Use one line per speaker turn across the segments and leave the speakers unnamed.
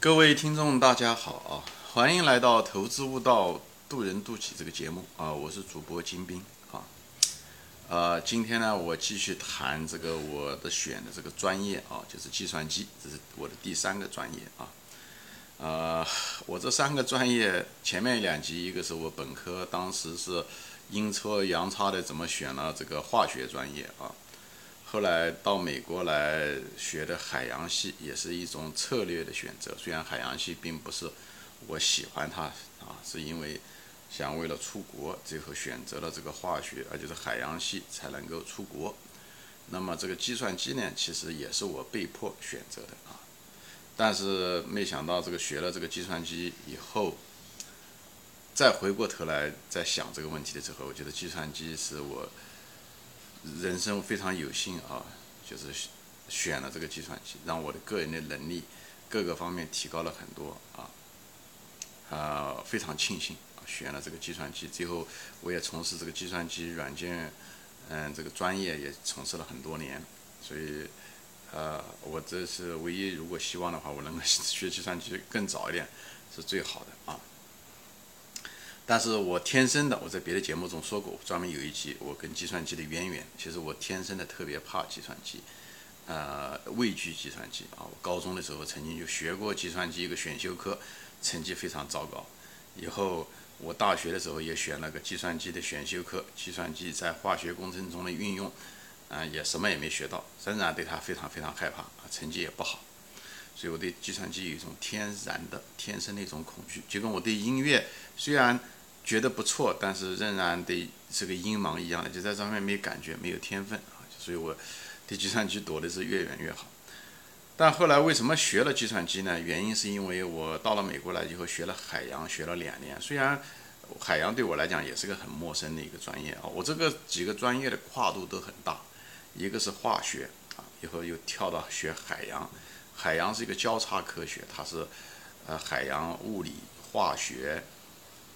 各位听众，大家好啊！欢迎来到《投资悟道，渡人渡己》这个节目啊！我是主播金兵啊。呃，今天呢，我继续谈这个我的选的这个专业啊，就是计算机，这是我的第三个专业啊。呃，我这三个专业前面两集，一个是我本科当时是阴错阳差的怎么选了这个化学专业啊。后来到美国来学的海洋系，也是一种策略的选择。虽然海洋系并不是我喜欢它啊，是因为想为了出国，最后选择了这个化学，而且是海洋系才能够出国。那么这个计算机呢，其实也是我被迫选择的啊。但是没想到这个学了这个计算机以后，再回过头来再想这个问题的时候，我觉得计算机是我。人生非常有幸啊，就是选了这个计算机，让我的个人的能力各个方面提高了很多啊，啊，非常庆幸啊，选了这个计算机，最后我也从事这个计算机软件，嗯，这个专业也从事了很多年，所以，呃，我这是唯一，如果希望的话，我能够学计算机更早一点是最好的啊。但是我天生的，我在别的节目中说过，专门有一集我跟计算机的渊源。其实我天生的特别怕计算机，呃，畏惧计算机啊。我高中的时候曾经就学过计算机一个选修课，成绩非常糟糕。以后我大学的时候也选了个计算机的选修课，计算机在化学工程中的运用，啊，也什么也没学到，仍然对它非常非常害怕啊，成绩也不好。所以我对计算机有一种天然的、天生的一种恐惧，就跟我对音乐虽然。觉得不错，但是仍然得是个音盲一样的，就在上面没感觉，没有天分啊，所以我对计算机躲的是越远越好。但后来为什么学了计算机呢？原因是因为我到了美国来以后学了海洋，学了两年。虽然海洋对我来讲也是个很陌生的一个专业啊，我这个几个专业的跨度都很大，一个是化学啊，以后又跳到学海洋。海洋是一个交叉科学，它是呃海洋物理、化学。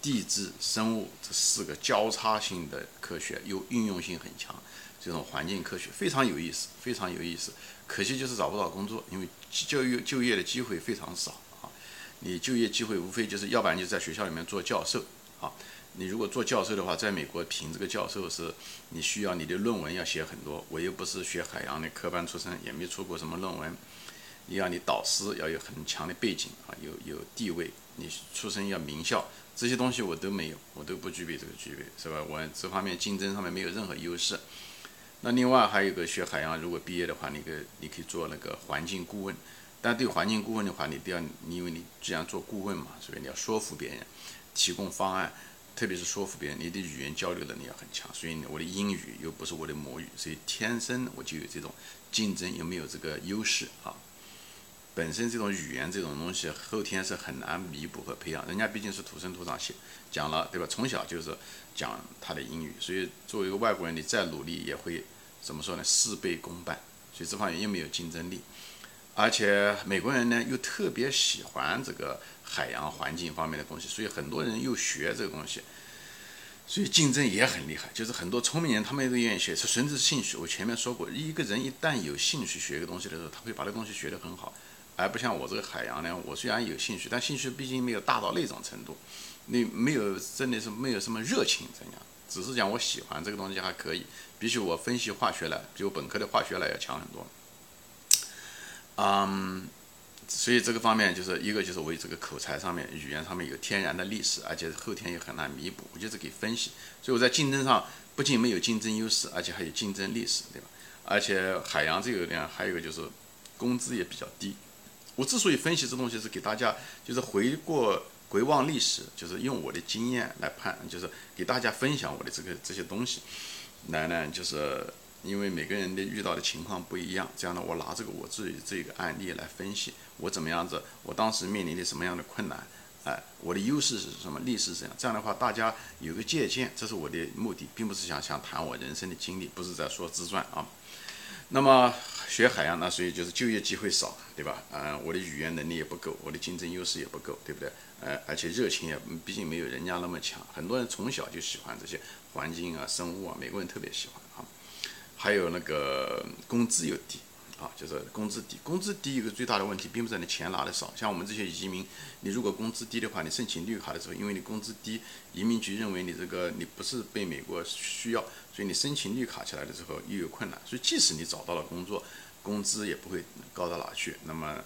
地质、生物这四个交叉性的科学，又应用性很强，这种环境科学非常有意思，非常有意思。可惜就是找不到工作，因为就业就业的机会非常少啊。你就业机会无非就是要不然就在学校里面做教授啊。你如果做教授的话，在美国评这个教授是你需要你的论文要写很多。我又不是学海洋的科班出身，也没出过什么论文。你要你导师要有很强的背景啊，有有地位，你出身要名校。这些东西我都没有，我都不具备这个具备，是吧？我这方面竞争上面没有任何优势。那另外还有一个学海洋，如果毕业的话，你可你可以做那个环境顾问。但对环境顾问的话，你都要，因为你既然做顾问嘛，所以你要说服别人，提供方案，特别是说服别人，你的语言交流能力要很强。所以我的英语又不是我的母语，所以天生我就有这种竞争，有没有这个优势啊？本身这种语言这种东西，后天是很难弥补和培养。人家毕竟是土生土长写讲了，对吧？从小就是讲他的英语，所以作为一个外国人，你再努力也会怎么说呢？事倍功半。所以这方面又没有竞争力，而且美国人呢又特别喜欢这个海洋环境方面的东西，所以很多人又学这个东西，所以竞争也很厉害。就是很多聪明人他们都愿意学，是纯粹兴趣。我前面说过，一个人一旦有兴趣学一个东西的时候，他会把这东西学得很好。还不像我这个海洋呢，我虽然有兴趣，但兴趣毕竟没有大到那种程度，你没有真的是没有什么热情怎样，只是讲我喜欢这个东西还可以，比起我分析化学来，比我本科的化学来要强很多。嗯，所以这个方面就是一个就是我这个口才上面、语言上面有天然的历史，而且后天也很难弥补，我就是给分析，所以我在竞争上不仅没有竞争优势，而且还有竞争历史，对吧？而且海洋这个呢，还有一个就是工资也比较低。我之所以分析这东西，是给大家就是回过回望历史，就是用我的经验来判，就是给大家分享我的这个这些东西。来呢，就是因为每个人的遇到的情况不一样，这样呢，我拿这个我自己这个案例来分析我怎么样子，我当时面临的什么样的困难，哎，我的优势是什么，历史是怎样？这样的话，大家有个借鉴，这是我的目的，并不是想想谈我人生的经历，不是在说自传啊。那么学海洋，那所以就是就业机会少，对吧？嗯，我的语言能力也不够，我的竞争优势也不够，对不对？呃，而且热情也毕竟没有人家那么强。很多人从小就喜欢这些环境啊、生物啊，美国人特别喜欢啊。还有那个工资又低啊，就是工资低。工资低一个最大的问题，并不是你钱拿的少。像我们这些移民，你如果工资低的话，你申请绿卡的时候，因为你工资低，移民局认为你这个你不是被美国需要，所以你申请绿卡起来的时候又有困难。所以即使你找到了工作，工资也不会高到哪去。那么，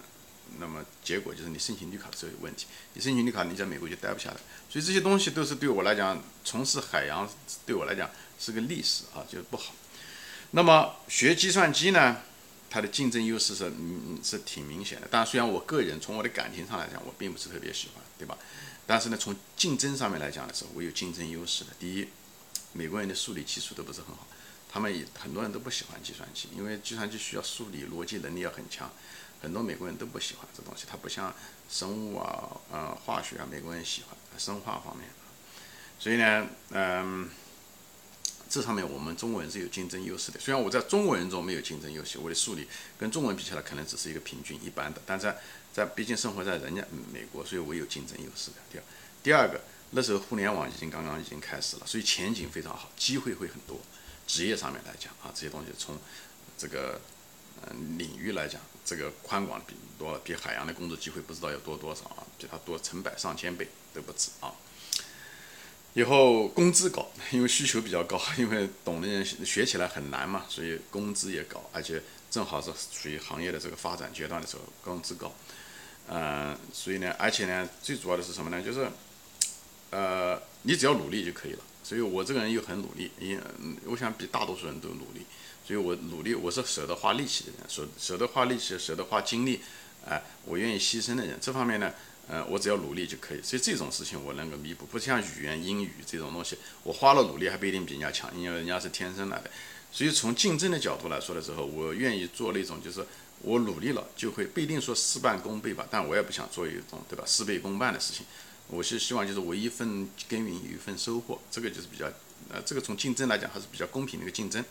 那么结果就是你申请绿卡的时候有问题。你申请绿卡，你在美国就待不下来。所以这些东西都是对我来讲，从事海洋对我来讲是个历史啊，就是不好。那么学计算机呢？它的竞争优势是嗯是挺明显的，但虽然我个人从我的感情上来讲，我并不是特别喜欢，对吧？但是呢，从竞争上面来讲的时候，我有竞争优势的。第一，美国人的数理基础都不是很好，他们也很多人都不喜欢计算机，因为计算机需要数理逻辑能力要很强，很多美国人都不喜欢这东西。它不像生物啊、呃化学啊，美国人喜欢生化方面。所以呢，嗯。这上面我们中国人是有竞争优势的，虽然我在中国人中没有竞争优势，我的数理跟中文比起来可能只是一个平均一般的，但在在毕竟生活在人家美国，所以我有竞争优势的。第二，第二个那时候互联网已经刚刚已经开始了，所以前景非常好，机会会很多。职业上面来讲啊，这些东西从这个嗯领域来讲，这个宽广比多，比海洋的工作机会不知道要多多少啊，比它多成百上千倍都不止啊。以后工资高，因为需求比较高，因为懂的人学起来很难嘛，所以工资也高，而且正好是属于行业的这个发展阶段的时候，工资高。嗯，所以呢，而且呢，最主要的是什么呢？就是，呃，你只要努力就可以了。所以我这个人又很努力，因我想比大多数人都努力。所以我努力，我是舍得花力气的人，舍舍得花力气，舍得花精力，哎，我愿意牺牲的人。这方面呢。呃，我只要努力就可以，所以这种事情我能够弥补，不像语言英语这种东西，我花了努力还不一定比人家强，因为人家是天生来的。所以从竞争的角度来说的时候，我愿意做那种就是我努力了就会不一定说事半功倍吧，但我也不想做一种对吧事倍功半的事情。我是希望就是我一份耕耘有一份收获，这个就是比较呃，这个从竞争来讲还是比较公平的一个竞争。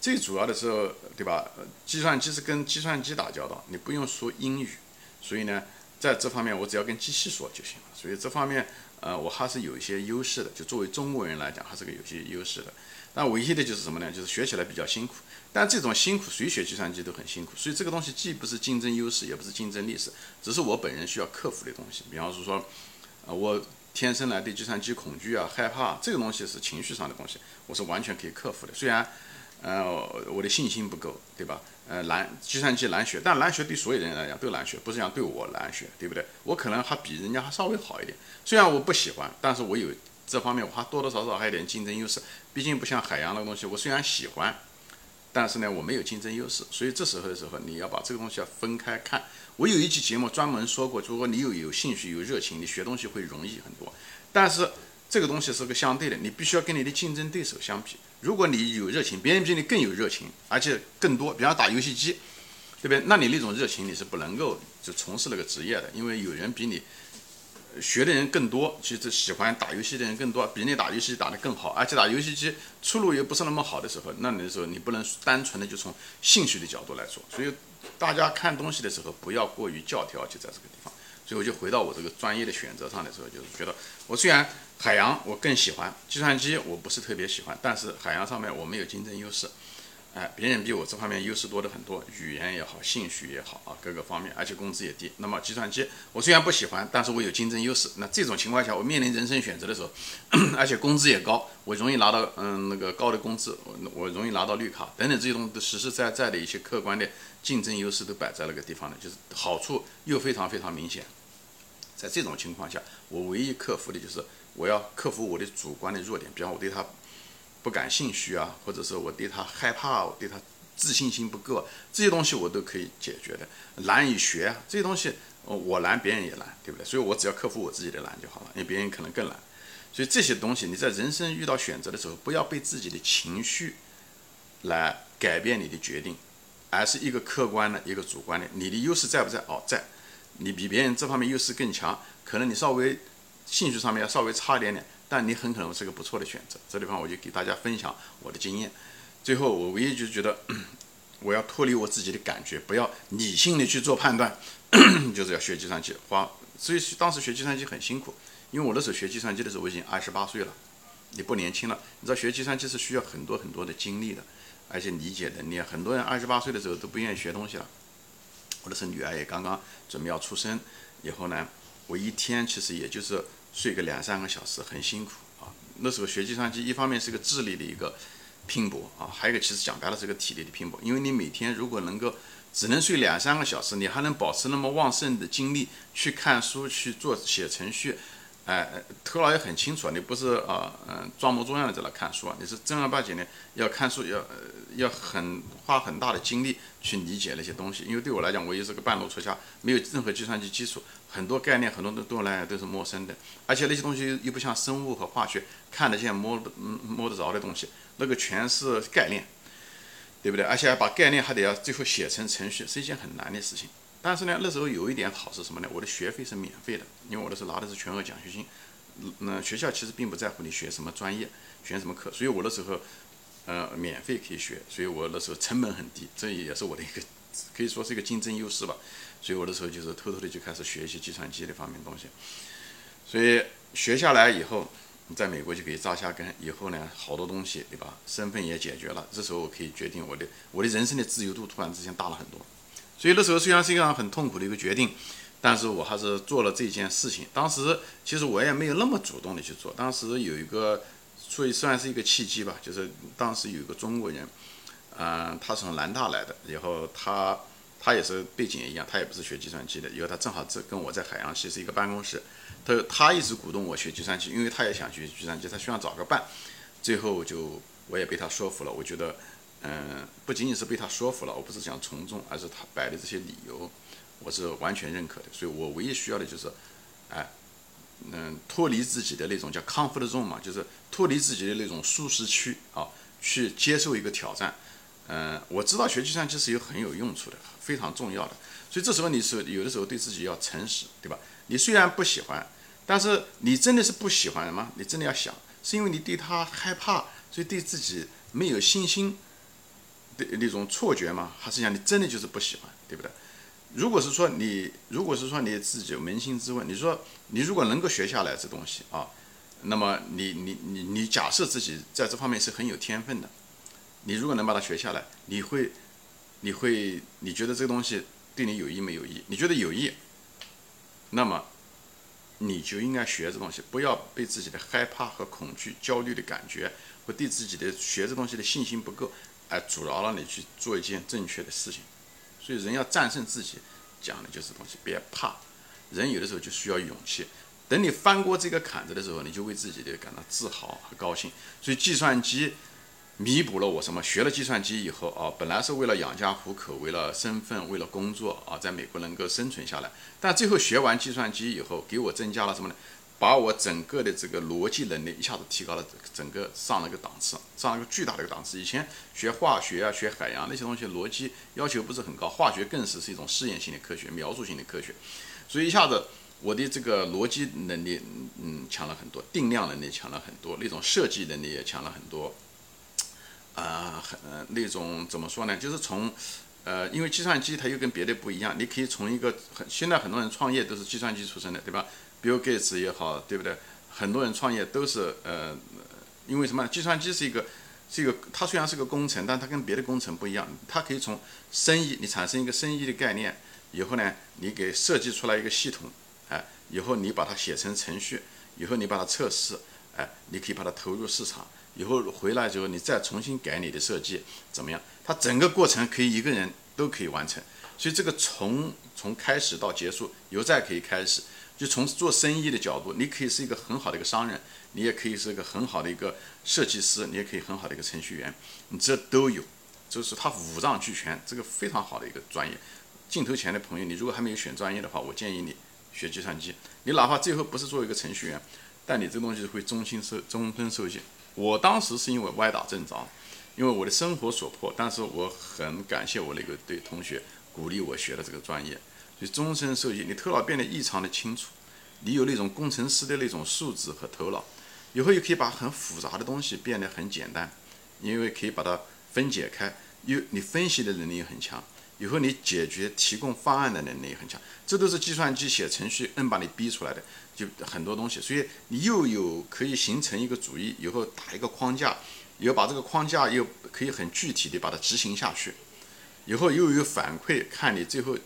最主要的时候对吧？计算机是跟计算机打交道，你不用说英语，所以呢。在这方面，我只要跟机器说就行了。所以这方面，呃，我还是有一些优势的。就作为中国人来讲，还是个有些优势的。但唯一的就是什么呢？就是学起来比较辛苦。但这种辛苦，谁学计算机都很辛苦。所以这个东西既不是竞争优势，也不是竞争劣势，只是我本人需要克服的东西。比方说说，呃，我天生来对计算机恐惧啊、害怕，这个东西是情绪上的东西，我是完全可以克服的。虽然。呃，我的信心不够，对吧？呃，难，计算机难学，但难学对所有人来讲都难学，不是讲对我难学，对不对？我可能还比人家还稍微好一点，虽然我不喜欢，但是我有这方面我还多多少少还有点竞争优势。毕竟不像海洋那个东西，我虽然喜欢，但是呢，我没有竞争优势。所以这时候的时候，你要把这个东西要分开看。我有一期节目专门说过，如果你有有兴趣、有热情，你学东西会容易很多。但是这个东西是个相对的，你必须要跟你的竞争对手相比。如果你有热情，别人比你更有热情，而且更多，比方打游戏机，对不对？那你那种热情你是不能够就从事那个职业的，因为有人比你学的人更多，其实喜欢打游戏的人更多，比你打游戏打得更好，而且打游戏机出路又不是那么好的时候，那你的时候你不能单纯的就从兴趣的角度来说。所以大家看东西的时候不要过于教条，就在这个地方。所以我就回到我这个专业的选择上的时候，就是觉得我虽然。海洋我更喜欢，计算机我不是特别喜欢，但是海洋上面我没有竞争优势，哎，别人比我这方面优势多的很多，语言也好，兴趣也好啊，各个方面，而且工资也低。那么计算机我虽然不喜欢，但是我有竞争优势。那这种情况下，我面临人生选择的时候，而且工资也高，我容易拿到嗯那个高的工资，我我容易拿到绿卡等等这些东西实实在在的一些客观的竞争优势都摆在那个地方的，就是好处又非常非常明显。在这种情况下，我唯一克服的就是。我要克服我的主观的弱点，比方我对他不感兴趣啊，或者是我对他害怕，我对他自信心不够，这些东西我都可以解决的。难以学啊这些东西，我难，别人也难，对不对？所以我只要克服我自己的难就好了，因为别人可能更难。所以这些东西你在人生遇到选择的时候，不要被自己的情绪来改变你的决定，而是一个客观的一个主观的。你的优势在不在？哦，在。你比别人这方面优势更强，可能你稍微。兴趣上面要稍微差一点点，但你很可能是个不错的选择。这地方我就给大家分享我的经验。最后，我唯一就觉得，我要脱离我自己的感觉，不要理性的去做判断，就是要学计算机。花，所以当时学计算机很辛苦，因为我那时候学计算机的时候我已经二十八岁了，也不年轻了。你知道学计算机是需要很多很多的精力的，而且理解能力，很多人二十八岁的时候都不愿意学东西了。我那时候女儿也刚刚准备要出生，以后呢，我一天其实也就是睡个两三个小时，很辛苦啊。那时候学计算机，一方面是个智力的一个拼搏啊，还有一个其实讲白了是个体力的拼搏，因为你每天如果能够只能睡两三个小时，你还能保持那么旺盛的精力去看书、去做写程序。哎，头脑也很清楚，你不是啊，嗯，装模作样的在那看书啊，你是正儿八经的要看书，要要很花很大的精力去理解那些东西。因为对我来讲，我也是个半路出家，没有任何计算机基础，很多概念很多都对我来都是陌生的。而且那些东西又不像生物和化学看得见、摸摸得着的东西，那个全是概念，对不对？而且把概念还得要最后写成程序，是一件很难的事情。但是呢，那时候有一点好是什么呢？我的学费是免费的，因为我那时候拿的是全额奖学金。那学校其实并不在乎你学什么专业，选什么课，所以我那时候，呃，免费可以学，所以我那时候成本很低，这也是我的一个可以说是一个竞争优势吧。所以我那时候就是偷偷的就开始学习计算机这方面东西。所以学下来以后，你在美国就可以扎下根，以后呢，好多东西对吧？身份也解决了，这时候我可以决定我的我的人生的自由度突然之间大了很多。所以那时候虽然是一个很痛苦的一个决定，但是我还是做了这件事情。当时其实我也没有那么主动的去做。当时有一个，所以算是一个契机吧，就是当时有一个中国人，嗯，他是从南大来的，然后他他也是背景也一样，他也不是学计算机的，以后他正好这跟我在海洋系是一个办公室，他他一直鼓动我学计算机，因为他也想学计算机，他希望找个伴。最后就我也被他说服了，我觉得。嗯，不仅仅是被他说服了，我不是想从众，而是他摆的这些理由，我是完全认可的。所以我唯一需要的就是，哎，嗯，脱离自己的那种叫 comfort zone 嘛，就是脱离自己的那种舒适区啊，去接受一个挑战。嗯，我知道学计算机是有很有用处的，非常重要的。所以这时候你是有的时候对自己要诚实，对吧？你虽然不喜欢，但是你真的是不喜欢吗？你真的要想，是因为你对他害怕，所以对自己没有信心。的那种错觉吗？还是讲你真的就是不喜欢，对不对？如果是说你，如果是说你自己扪心自问，你说你如果能够学下来这东西啊，那么你你你你假设自己在这方面是很有天分的，你如果能把它学下来，你会你会你觉得这个东西对你有益没有益？你觉得有益，那么你就应该学这东西，不要被自己的害怕和恐惧、焦虑的感觉，或对自己的学这东西的信心不够。而，阻挠了你去做一件正确的事情，所以人要战胜自己，讲的就是东西，别怕。人有的时候就需要勇气。等你翻过这个坎子的时候，你就为自己的感到自豪和高兴。所以计算机弥补了我什么？学了计算机以后啊，本来是为了养家糊口，为了身份，为了工作啊，在美国能够生存下来。但最后学完计算机以后，给我增加了什么呢？把我整个的这个逻辑能力一下子提高了，整个上了个档次，上了个巨大的一个档次。以前学化学啊、学海洋那些东西，逻辑要求不是很高，化学更是是一种试验性的科学、描述性的科学，所以一下子我的这个逻辑能力嗯强了很多，定量能力强了很多，那种设计能力也强了很多。啊，很那种怎么说呢？就是从呃，因为计算机它又跟别的不一样，你可以从一个很现在很多人创业都是计算机出身的，对吧？Bill Gates 也好，对不对？很多人创业都是呃，因为什么？计算机是一个，是一个，它虽然是个工程，但它跟别的工程不一样。它可以从生意，你产生一个生意的概念以后呢，你给设计出来一个系统，哎，以后你把它写成程序，以后你把它测试，哎，你可以把它投入市场，以后回来之后你再重新改你的设计，怎么样？它整个过程可以一个人都可以完成。所以这个从从开始到结束，由在可以开始。就从做生意的角度，你可以是一个很好的一个商人，你也可以是一个很好的一个设计师，你也可以很好的一个程序员，你这都有，就是它五脏俱全，这个非常好的一个专业。镜头前的朋友，你如果还没有选专业的话，我建议你学计算机。你哪怕最后不是做一个程序员，但你这个东西会终身受终身受限。我当时是因为歪打正着，因为我的生活所迫，但是我很感谢我那个对同学鼓励我学的这个专业。所以终身受益，你头脑变得异常的清楚，你有那种工程师的那种素质和头脑，以后又可以把很复杂的东西变得很简单，因为可以把它分解开，又你分析的能力也很强，以后你解决提供方案的能力很强，这都是计算机写程序硬把你逼出来的，就很多东西，所以你又有可以形成一个主意，以后打一个框架，以后把这个框架又可以很具体的把它执行下去，以后又有反馈，看你最后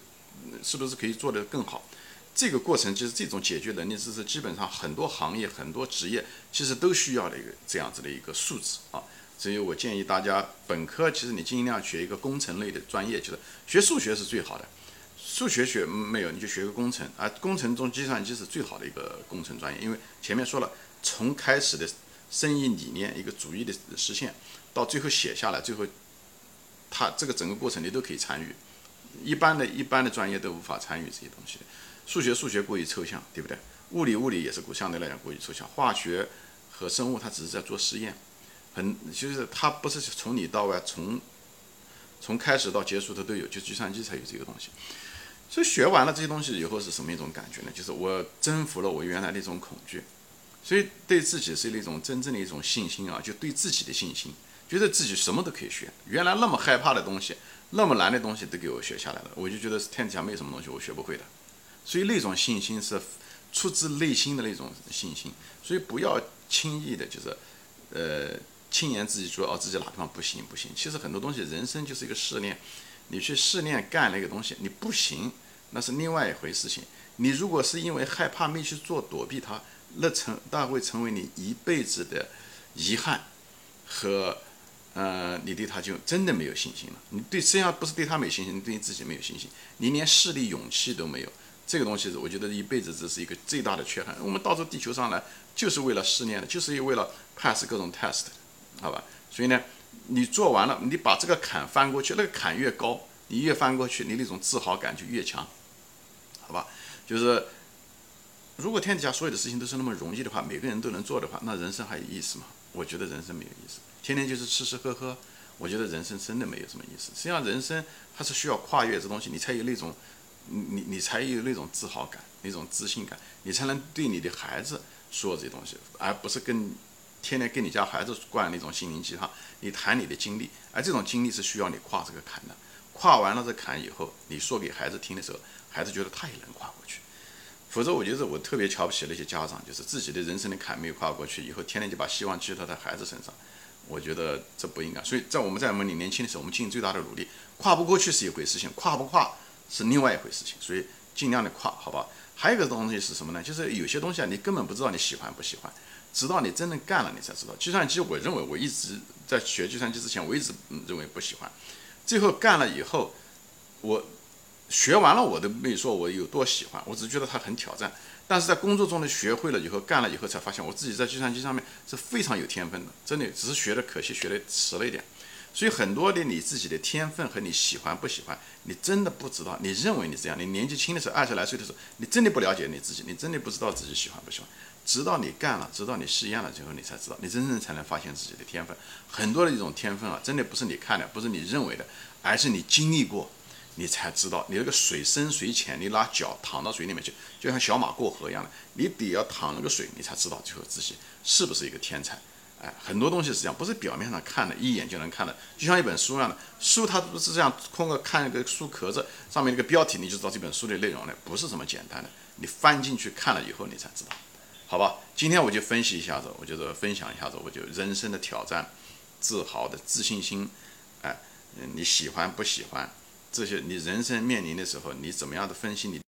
是不是可以做得更好。这个过程就是这种解决能力，这是基本上很多行业、很多职业其实都需要的一个这样子的一个素质啊。所以我建议大家，本科其实你尽量学一个工程类的专业，就是学数学是最好的。数学学没有，你就学个工程啊。工程中计算机是最好的一个工程专业，因为前面说了，从开始的生意理念、一个主义的实现，到最后写下来，最后它这个整个过程你都可以参与。一般的一般的专业都无法参与这些东西。数学数学过于抽象，对不对？物理物理也是过相对来讲过于抽象。化学和生物它只是在做实验，很就是它不是从里到外，从从开始到结束它都有，就计算机才有这个东西。所以学完了这些东西以后是什么一种感觉呢？就是我征服了我原来的一种恐惧，所以对自己是那种真正的一种信心啊，就对自己的信心，觉得自己什么都可以学。原来那么害怕的东西，那么难的东西都给我学下来了，我就觉得天底下没什么东西我学不会的。所以那种信心是出自内心的那种信心。所以不要轻易的，就是呃轻言自己说哦自己哪地方不行不行。其实很多东西人生就是一个试炼，你去试炼干那个东西，你不行。那是另外一回事情。你如果是因为害怕没去做，躲避它，那成那会成为你一辈子的遗憾和呃，你对他就真的没有信心了。你对实际上不是对他没信心，你对你自己没有信心，你连试力勇气都没有。这个东西我觉得一辈子这是一个最大的缺憾。我们到这地球上来就是为了试炼的，就是为了 pass 各种 test，好吧？所以呢，你做完了，你把这个坎翻过去，那个坎越高，你越翻过去，你那种自豪感就越强。好吧，就是如果天底下所有的事情都是那么容易的话，每个人都能做的话，那人生还有意思吗？我觉得人生没有意思，天天就是吃吃喝喝，我觉得人生真的没有什么意思。实际上，人生它是需要跨越这东西，你才有那种，你你你才有那种自豪感，那种自信感，你才能对你的孩子说这些东西，而不是跟天天跟你家孩子灌那种心灵鸡汤。你谈你的经历，而这种经历是需要你跨这个坎的。跨完了这坎以后，你说给孩子听的时候。孩子觉得他也能跨过去，否则我觉得我特别瞧不起那些家长，就是自己的人生的坎没有跨过去，以后天天就把希望寄托在孩子身上，我觉得这不应该。所以在我们在我们年轻的时候，我们尽最大的努力，跨不过去是一回事情，跨不跨是另外一回事情，所以尽量的跨，好吧？还有一个东西是什么呢？就是有些东西啊，你根本不知道你喜欢不喜欢，直到你真正干了，你才知道。计算机，我认为我一直在学计算机之前，我一直认为不喜欢，最后干了以后，我。学完了我都没说我有多喜欢，我只觉得它很挑战。但是在工作中呢，学会了以后，干了以后才发现我自己在计算机上面是非常有天分的，真的只是学的可惜学的迟了一点。所以很多的你自己的天分和你喜欢不喜欢，你真的不知道。你认为你这样，你年纪轻的时候二十来岁的时候，你真的不了解你自己，你真的不知道自己喜欢不喜欢。直到你干了，直到你试验了之后，你才知道，你真正才能发现自己的天分。很多的一种天分啊，真的不是你看的，不是你认为的，而是你经历过。你才知道，你那个水深水浅，你拿脚躺到水里面去，就像小马过河一样的，你得要淌那个水，你才知道最后自己是不是一个天才。哎，很多东西是这样，不是表面上看的，一眼就能看的，就像一本书一样的，书它不是这样，通过看一个书壳子上面那个标题，你就知道这本书的内容了，不是这么简单的。你翻进去看了以后，你才知道，好吧？今天我就分析一下子，我就得分享一下子，我就人生的挑战，自豪的自信心，哎，你喜欢不喜欢？这些你人生面临的时候，你怎么样的分析你？